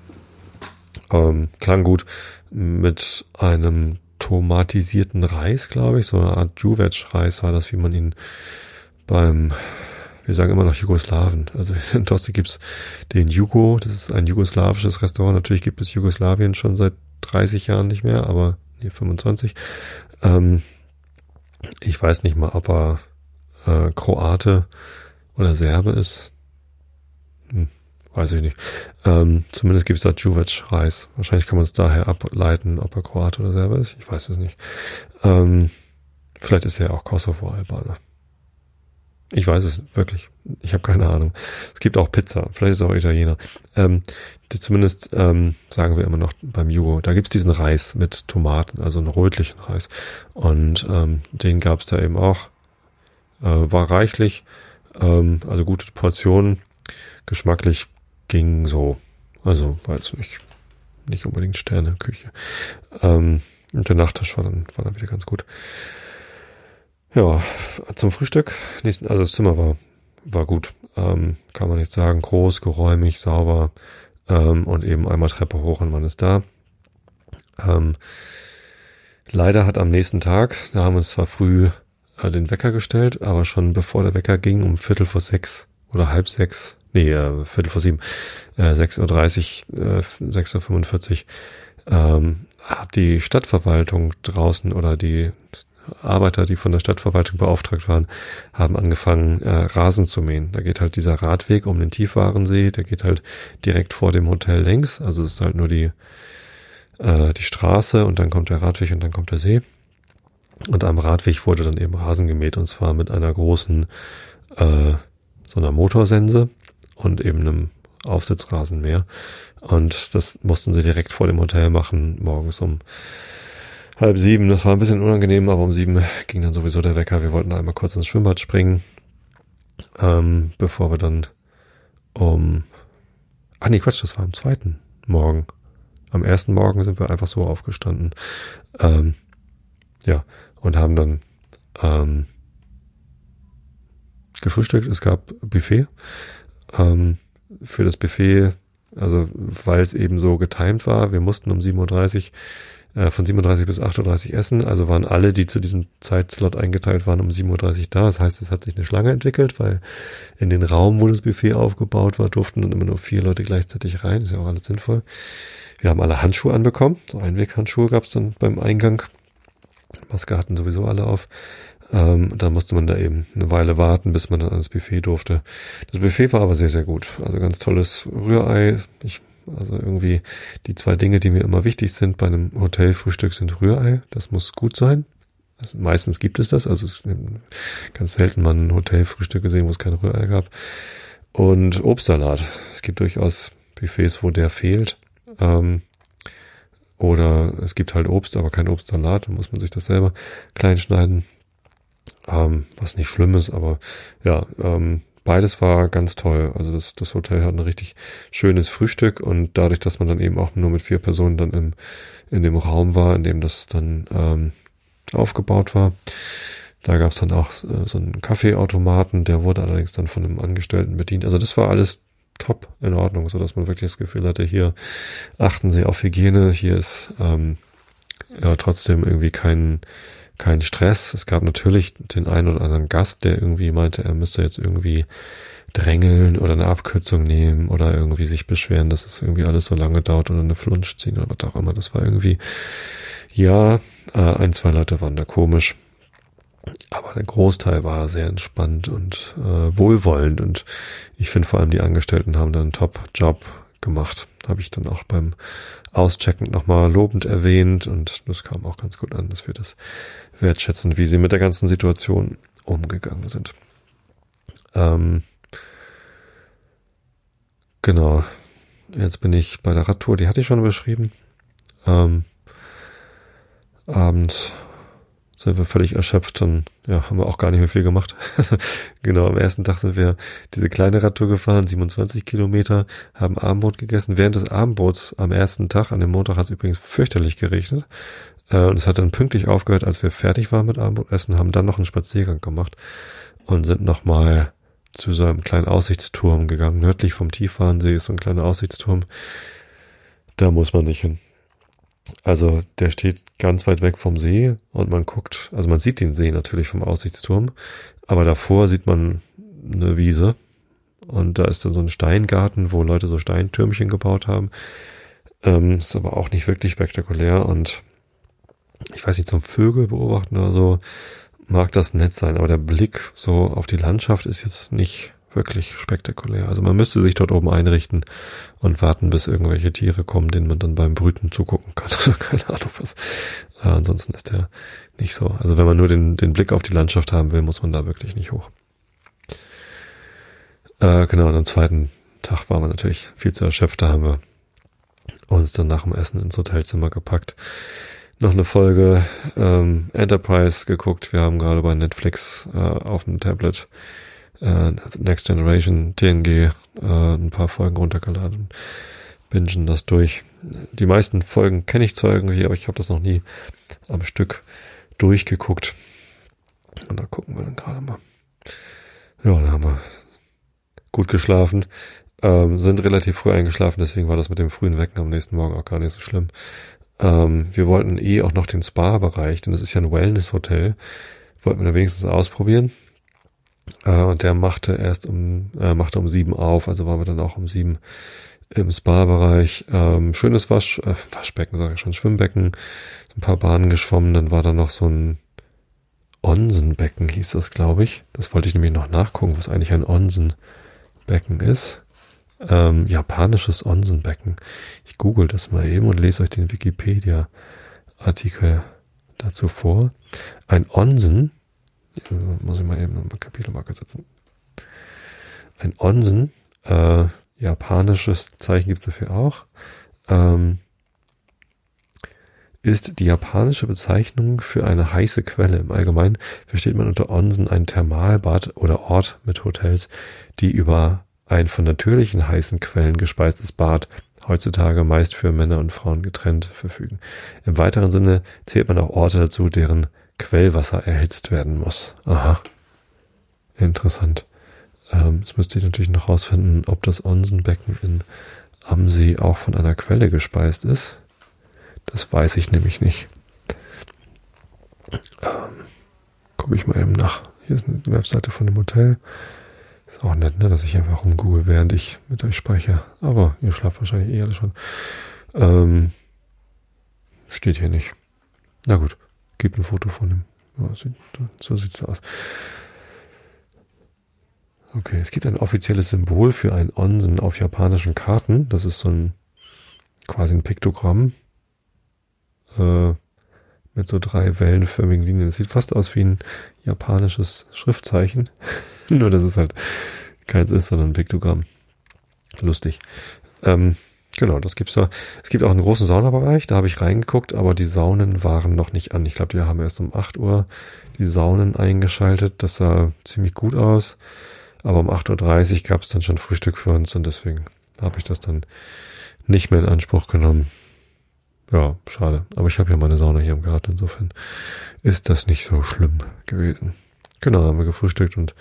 Ähm, klang gut. Mit einem tomatisierten Reis, glaube ich. So eine Art Juwetsch-Reis war das, wie man ihn beim, wir sagen immer noch Jugoslawen. Also in Tosti gibt's den Jugo, das ist ein jugoslawisches Restaurant. Natürlich gibt es Jugoslawien schon seit 30 Jahren nicht mehr, aber nee, 25. Ähm, ich weiß nicht mal, ob er äh, Kroate oder Serbe ist. Hm, weiß ich nicht. Ähm, zumindest gibt es da Juvac-Reis. Wahrscheinlich kann man es daher ableiten, ob er Kroat oder Serbe ist. Ich weiß es nicht. Ähm, vielleicht ist er auch Kosovo-Albaner. Ich weiß es wirklich. Ich habe keine Ahnung. Es gibt auch Pizza. Vielleicht ist er auch Italiener. Ähm, zumindest ähm, sagen wir immer noch beim Jugo. Da gibt's diesen Reis mit Tomaten, also einen rötlichen Reis. Und ähm, den gab's da eben auch. Äh, war reichlich. Ähm, also gute Portionen. Geschmacklich ging so. Also jetzt nicht, nicht unbedingt Sterneküche. Ähm, und der Nachtisch war dann, war dann wieder ganz gut. Ja, zum Frühstück. Nächsten, also das Zimmer war, war gut. Ähm, kann man nicht sagen. Groß, geräumig, sauber. Ähm, und eben einmal Treppe hoch und man ist da. Ähm, leider hat am nächsten Tag, da haben wir es zwar früh äh, den Wecker gestellt, aber schon bevor der Wecker ging, um Viertel vor sechs oder halb sechs, nee, äh, Viertel vor sieben, äh, 6.30 Uhr, äh, 6.45 Uhr, ähm, hat die Stadtverwaltung draußen oder die Arbeiter, die von der Stadtverwaltung beauftragt waren, haben angefangen, äh, Rasen zu mähen. Da geht halt dieser Radweg um den Tiefwarensee, der geht halt direkt vor dem Hotel längs. Also es ist halt nur die, äh, die Straße und dann kommt der Radweg und dann kommt der See. Und am Radweg wurde dann eben Rasen gemäht und zwar mit einer großen, äh, so einer Motorsense und eben einem Aufsitzrasenmäher. Und das mussten sie direkt vor dem Hotel machen, morgens um halb sieben. Das war ein bisschen unangenehm, aber um sieben ging dann sowieso der Wecker. Wir wollten einmal kurz ins Schwimmbad springen, ähm, bevor wir dann um, ach nee, Quatsch, das war am zweiten Morgen. Am ersten Morgen sind wir einfach so aufgestanden. Ähm, ja, und haben dann ähm, gefrühstückt. Es gab Buffet. Ähm, für das Buffet, also weil es eben so getimed war, wir mussten um 7.30 Uhr äh, von 37 bis 8.30 Uhr essen, also waren alle, die zu diesem Zeitslot eingeteilt waren, um 7.30 Uhr da. Das heißt, es hat sich eine Schlange entwickelt, weil in den Raum, wo das Buffet aufgebaut war, durften dann immer nur vier Leute gleichzeitig rein. Ist ja auch alles sinnvoll. Wir haben alle Handschuhe anbekommen. So Einweghandschuhe gab es dann beim Eingang. Maske hatten sowieso alle auf. Ähm, dann musste man da eben eine Weile warten, bis man dann ans Buffet durfte. Das Buffet war aber sehr, sehr gut. Also ganz tolles Rührei. Ich, also irgendwie die zwei Dinge, die mir immer wichtig sind bei einem Hotelfrühstück sind Rührei. Das muss gut sein. Also meistens gibt es das. Also es ist ganz selten mal ein Hotelfrühstück gesehen, wo es kein Rührei gab. Und Obstsalat. Es gibt durchaus Buffets, wo der fehlt. Ähm, oder es gibt halt Obst, aber kein Obstsalat. Dann muss man sich das selber klein schneiden. Ähm, was nicht schlimm ist, aber ja, ähm, beides war ganz toll. Also das, das Hotel hat ein richtig schönes Frühstück und dadurch, dass man dann eben auch nur mit vier Personen dann im, in dem Raum war, in dem das dann ähm, aufgebaut war, da gab es dann auch äh, so einen Kaffeeautomaten, der wurde allerdings dann von einem Angestellten bedient. Also das war alles top in Ordnung, so dass man wirklich das Gefühl hatte, hier achten sie auf Hygiene, hier ist ähm, ja trotzdem irgendwie kein kein Stress. Es gab natürlich den einen oder anderen Gast, der irgendwie meinte, er müsste jetzt irgendwie drängeln oder eine Abkürzung nehmen oder irgendwie sich beschweren, dass es irgendwie alles so lange dauert oder eine Flunsch ziehen oder was auch immer. Das war irgendwie, ja, äh, ein, zwei Leute waren da komisch. Aber der Großteil war sehr entspannt und äh, wohlwollend und ich finde vor allem die Angestellten haben da einen Top-Job gemacht. Habe ich dann auch beim Auschecken nochmal lobend erwähnt und das kam auch ganz gut an, dass wir das wertschätzen, wie sie mit der ganzen Situation umgegangen sind. Ähm, genau. Jetzt bin ich bei der Radtour, die hatte ich schon beschrieben. Ähm, abends sind wir völlig erschöpft und ja, haben wir auch gar nicht mehr viel gemacht. genau, am ersten Tag sind wir diese kleine Radtour gefahren, 27 Kilometer, haben Abendbrot gegessen. Während des Abendbrots am ersten Tag, an dem Montag hat es übrigens fürchterlich geregnet. Äh, und es hat dann pünktlich aufgehört, als wir fertig waren mit Abendbrotessen, haben dann noch einen Spaziergang gemacht und sind nochmal zu so einem kleinen Aussichtsturm gegangen. Nördlich vom Tiefwarensee ist so ein kleiner Aussichtsturm. Da muss man nicht hin. Also der steht ganz weit weg vom See und man guckt, also man sieht den See natürlich vom Aussichtsturm, aber davor sieht man eine Wiese und da ist dann so ein Steingarten, wo Leute so Steintürmchen gebaut haben. Ähm, ist aber auch nicht wirklich spektakulär und ich weiß nicht, zum Vögel beobachten oder so mag das nett sein, aber der Blick so auf die Landschaft ist jetzt nicht wirklich spektakulär. Also man müsste sich dort oben einrichten und warten, bis irgendwelche Tiere kommen, denen man dann beim Brüten zugucken kann oder keine Ahnung was. Äh, ansonsten ist der nicht so. Also wenn man nur den, den Blick auf die Landschaft haben will, muss man da wirklich nicht hoch. Äh, genau, und am zweiten Tag waren wir natürlich viel zu erschöpft. Da haben wir uns dann nach dem Essen ins Hotelzimmer gepackt. Noch eine Folge ähm, Enterprise geguckt. Wir haben gerade bei Netflix äh, auf dem Tablet äh, Next Generation TNG äh, ein paar Folgen runtergeladen, bingen das durch. Die meisten Folgen kenne ich zwar irgendwie, aber ich habe das noch nie am Stück durchgeguckt. Und da gucken wir dann gerade mal. Ja, da haben wir gut geschlafen, ähm, sind relativ früh eingeschlafen, deswegen war das mit dem frühen Wecken am nächsten Morgen auch gar nicht so schlimm. Ähm, wir wollten eh auch noch den Spa-Bereich, denn das ist ja ein Wellness-Hotel, wollten wir da wenigstens ausprobieren. Äh, und der machte erst um, äh, machte um sieben auf, also waren wir dann auch um sieben im Spa-Bereich. Ähm, schönes Wasch, äh, Waschbecken, sage ich schon, Schwimmbecken, ein paar Bahnen geschwommen, dann war da noch so ein Onsenbecken, hieß das, glaube ich. Das wollte ich nämlich noch nachgucken, was eigentlich ein Onsenbecken ist. Ähm, japanisches Onsenbecken. Ich google das mal eben und lese euch den Wikipedia-Artikel dazu vor. Ein Onsen, muss ich mal eben eine Kapitelmarke setzen. Ein Onsen, äh, japanisches Zeichen gibt es dafür auch, ähm, ist die japanische Bezeichnung für eine heiße Quelle. Im Allgemeinen versteht man unter Onsen ein Thermalbad oder Ort mit Hotels, die über ein von natürlichen heißen Quellen gespeistes Bad heutzutage meist für Männer und Frauen getrennt verfügen. Im weiteren Sinne zählt man auch Orte dazu, deren Quellwasser erhitzt werden muss. Aha. Interessant. Ähm, jetzt müsste ich natürlich noch rausfinden, ob das Onsenbecken in Amsee auch von einer Quelle gespeist ist. Das weiß ich nämlich nicht. Ähm, Gucke ich mal eben nach. Hier ist eine Webseite von dem Hotel. Ist auch nett, ne, dass ich einfach rumgoogle, während ich mit euch spreche. Aber ihr schlaft wahrscheinlich eh alle schon. Ähm, steht hier nicht. Na gut, gibt ein Foto von. Ja, so sieht's aus. Okay, es gibt ein offizielles Symbol für ein Onsen auf japanischen Karten. Das ist so ein quasi ein Piktogramm äh, mit so drei wellenförmigen Linien. Das sieht fast aus wie ein japanisches Schriftzeichen. Nur, dass es halt keins ist, sondern ein Piktogramm. Lustig. Ähm, genau, das gibt's da. Es gibt auch einen großen Saunabereich, da habe ich reingeguckt, aber die Saunen waren noch nicht an. Ich glaube, wir haben erst um 8 Uhr die Saunen eingeschaltet. Das sah ziemlich gut aus. Aber um 8.30 Uhr gab es dann schon Frühstück für uns und deswegen habe ich das dann nicht mehr in Anspruch genommen. Ja, schade. Aber ich habe ja meine Sauna hier im Garten, insofern ist das nicht so schlimm gewesen. Genau, haben wir gefrühstückt und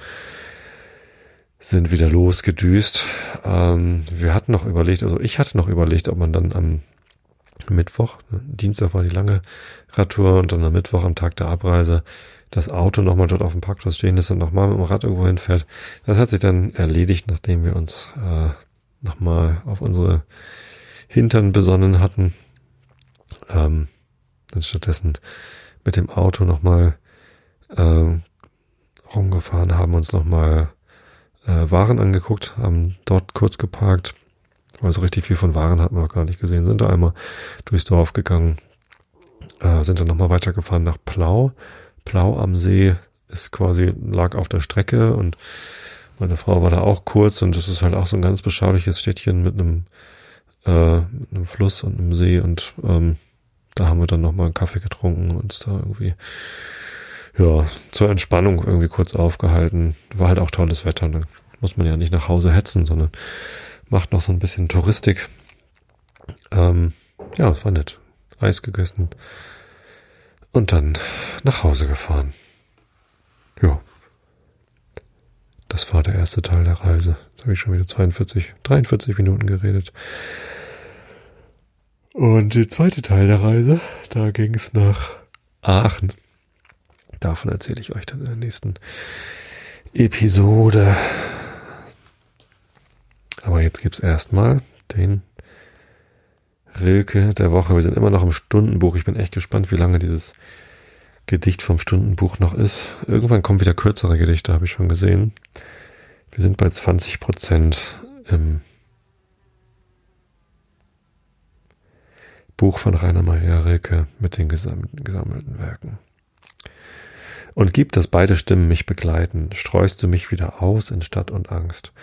sind wieder losgedüst. Ähm, wir hatten noch überlegt, also ich hatte noch überlegt, ob man dann am Mittwoch, ne, Dienstag war die lange Radtour und dann am Mittwoch am Tag der Abreise das Auto nochmal dort auf dem Parkplatz stehen lässt und nochmal mit dem Rad irgendwo hinfährt. Das hat sich dann erledigt, nachdem wir uns äh, nochmal auf unsere Hintern besonnen hatten. Ähm, dann stattdessen mit dem Auto nochmal äh, rumgefahren, haben uns nochmal äh, Waren angeguckt, haben dort kurz geparkt, weil so richtig viel von Waren hatten wir noch gar nicht gesehen, sind da einmal durchs Dorf gegangen, äh, sind dann nochmal weitergefahren nach Plau. Plau am See ist quasi, lag auf der Strecke und meine Frau war da auch kurz und das ist halt auch so ein ganz beschauliches Städtchen mit einem, äh, mit einem Fluss und einem See und ähm, da haben wir dann nochmal einen Kaffee getrunken und da irgendwie ja, zur Entspannung irgendwie kurz aufgehalten. War halt auch tolles Wetter. Da muss man ja nicht nach Hause hetzen, sondern macht noch so ein bisschen Touristik. Ähm, ja, es war nett. Eis gegessen und dann nach Hause gefahren. Ja. Das war der erste Teil der Reise. Jetzt habe ich schon wieder 42, 43 Minuten geredet. Und der zweite Teil der Reise, da ging es nach Aachen. Davon erzähle ich euch dann in der nächsten Episode. Aber jetzt gibt's erstmal den Rilke der Woche. Wir sind immer noch im Stundenbuch. Ich bin echt gespannt, wie lange dieses Gedicht vom Stundenbuch noch ist. Irgendwann kommen wieder kürzere Gedichte, habe ich schon gesehen. Wir sind bei 20 Prozent im Buch von Rainer Maria Rilke mit den gesammelten Werken. Und gib, dass beide Stimmen mich begleiten, streust du mich wieder aus in Stadt und Angst.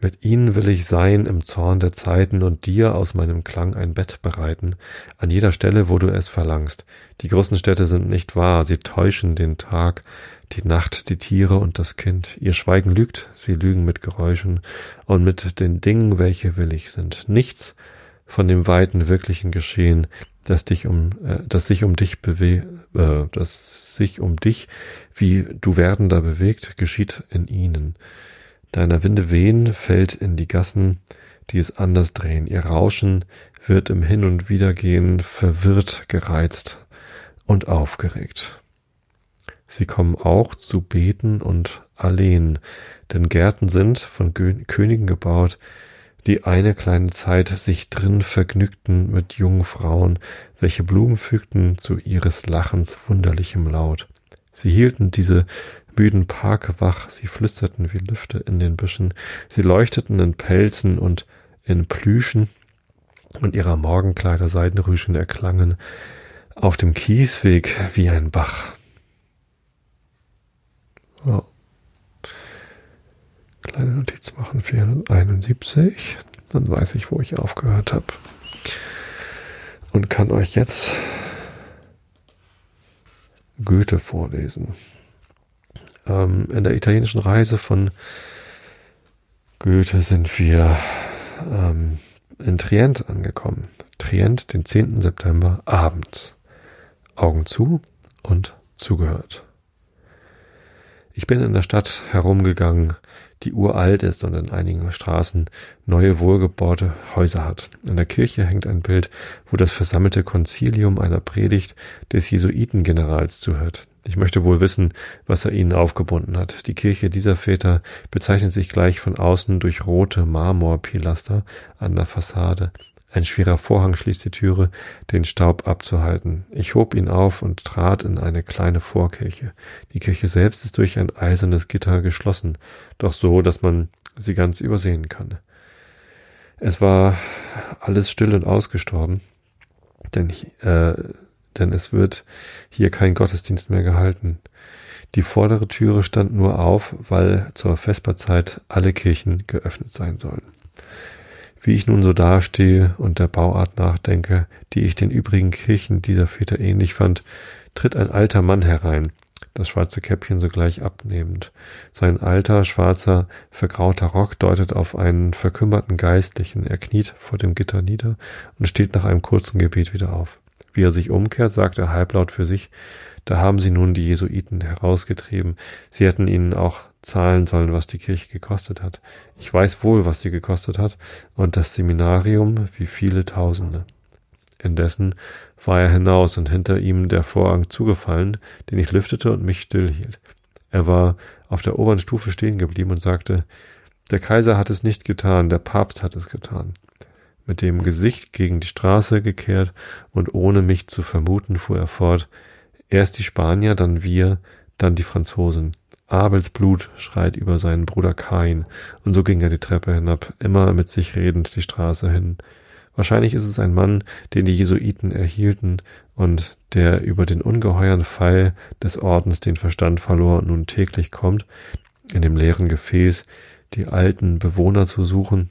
Mit ihnen will ich sein im Zorn der Zeiten und dir aus meinem Klang ein Bett bereiten, an jeder Stelle, wo du es verlangst. Die großen Städte sind nicht wahr, sie täuschen den Tag, die Nacht, die Tiere und das Kind. Ihr Schweigen lügt, sie lügen mit Geräuschen und mit den Dingen, welche willig sind. Nichts von dem weiten, wirklichen Geschehen, das dich um, äh, das sich um dich bewe äh, das sich um dich, wie du werdender bewegt, geschieht in ihnen. Deiner Winde wehen fällt in die Gassen, die es anders drehen. Ihr Rauschen wird im Hin und Wiedergehen verwirrt, gereizt und aufgeregt. Sie kommen auch zu Beten und Alleen, denn Gärten sind von Königen gebaut, die eine kleine Zeit sich drin vergnügten mit jungen Frauen, welche Blumen fügten zu ihres Lachens wunderlichem Laut. Sie hielten diese müden Parke wach, sie flüsterten wie Lüfte in den Büschen, sie leuchteten in Pelzen und in Plüschen, und ihrer Morgenkleider Seidenrüschen erklangen auf dem Kiesweg wie ein Bach. Oh. Kleine Notiz machen, 471. Dann weiß ich, wo ich aufgehört habe. Und kann euch jetzt Goethe vorlesen. Ähm, in der italienischen Reise von Goethe sind wir ähm, in Trient angekommen. Trient, den 10. September abends. Augen zu und zugehört. Ich bin in der Stadt herumgegangen, die uralt ist und in einigen Straßen neue wohlgebaute Häuser hat. In der Kirche hängt ein Bild, wo das versammelte Konzilium einer Predigt des Jesuitengenerals zuhört. Ich möchte wohl wissen, was er ihnen aufgebunden hat. Die Kirche dieser Väter bezeichnet sich gleich von außen durch rote Marmorpilaster an der Fassade. Ein schwerer Vorhang schließt die Türe, den Staub abzuhalten. Ich hob ihn auf und trat in eine kleine Vorkirche. Die Kirche selbst ist durch ein eisernes Gitter geschlossen, doch so, dass man sie ganz übersehen kann. Es war alles still und ausgestorben, denn, äh, denn es wird hier kein Gottesdienst mehr gehalten. Die vordere Türe stand nur auf, weil zur Vesperzeit alle Kirchen geöffnet sein sollen. Wie ich nun so dastehe und der Bauart nachdenke, die ich den übrigen Kirchen dieser Väter ähnlich fand, tritt ein alter Mann herein, das schwarze Käppchen sogleich abnehmend. Sein alter, schwarzer, vergrauter Rock deutet auf einen verkümmerten Geistlichen. Er kniet vor dem Gitter nieder und steht nach einem kurzen Gebet wieder auf. Wie er sich umkehrt, sagt er halblaut für sich, da haben sie nun die Jesuiten herausgetrieben. Sie hätten ihnen auch zahlen sollen, was die Kirche gekostet hat. Ich weiß wohl, was sie gekostet hat, und das Seminarium wie viele Tausende. Indessen war er hinaus und hinter ihm der Vorhang zugefallen, den ich lüftete und mich stillhielt. Er war auf der oberen Stufe stehen geblieben und sagte, der Kaiser hat es nicht getan, der Papst hat es getan. Mit dem Gesicht gegen die Straße gekehrt und ohne mich zu vermuten, fuhr er fort, erst die Spanier, dann wir, dann die Franzosen. Abels Blut schreit über seinen Bruder Kain, und so ging er die Treppe hinab, immer mit sich redend die Straße hin. Wahrscheinlich ist es ein Mann, den die Jesuiten erhielten und der über den ungeheuren Fall des Ordens den Verstand verlor und nun täglich kommt, in dem leeren Gefäß die alten Bewohner zu suchen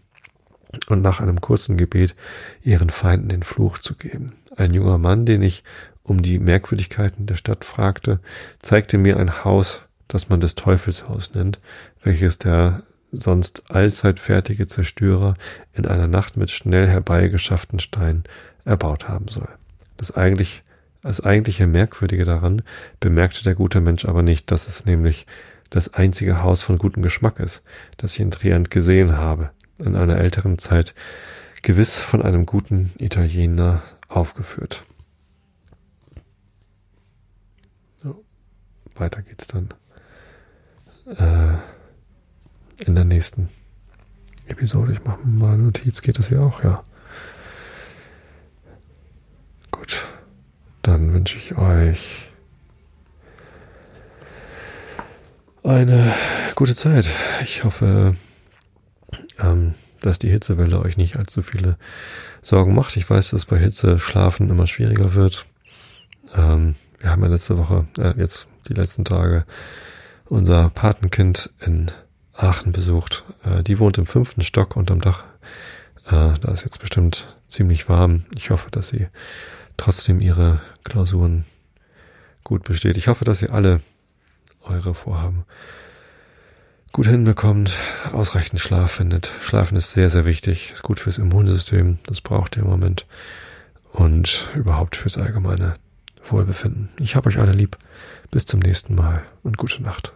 und nach einem kurzen Gebet ihren Feinden den Fluch zu geben. Ein junger Mann, den ich um die Merkwürdigkeiten der Stadt fragte, zeigte mir ein Haus, das man des Teufelshaus nennt, welches der sonst allzeit fertige Zerstörer in einer Nacht mit schnell herbeigeschafften Steinen erbaut haben soll. Das eigentlich, das eigentliche Merkwürdige daran bemerkte der gute Mensch aber nicht, dass es nämlich das einzige Haus von gutem Geschmack ist, das ich in Trient gesehen habe, in einer älteren Zeit gewiss von einem guten Italiener aufgeführt. So, weiter geht's dann äh, in der nächsten Episode. Ich mache mal Notiz, geht das hier auch, ja. Gut, dann wünsche ich euch eine gute Zeit. Ich hoffe, ähm, dass die Hitzewelle euch nicht allzu viele Sorgen macht. Ich weiß, dass bei Hitze Schlafen immer schwieriger wird. Ähm, wir haben ja letzte Woche, äh, jetzt die letzten Tage unser Patenkind in Aachen besucht. Äh, die wohnt im fünften Stock unterm Dach. Äh, da ist jetzt bestimmt ziemlich warm. Ich hoffe, dass sie trotzdem ihre Klausuren gut besteht. Ich hoffe, dass ihr alle eure Vorhaben gut hinbekommt, ausreichend Schlaf findet. Schlafen ist sehr, sehr wichtig, ist gut fürs Immunsystem, das braucht ihr im Moment und überhaupt fürs allgemeine Wohlbefinden. Ich habe euch alle lieb. Bis zum nächsten Mal und gute Nacht.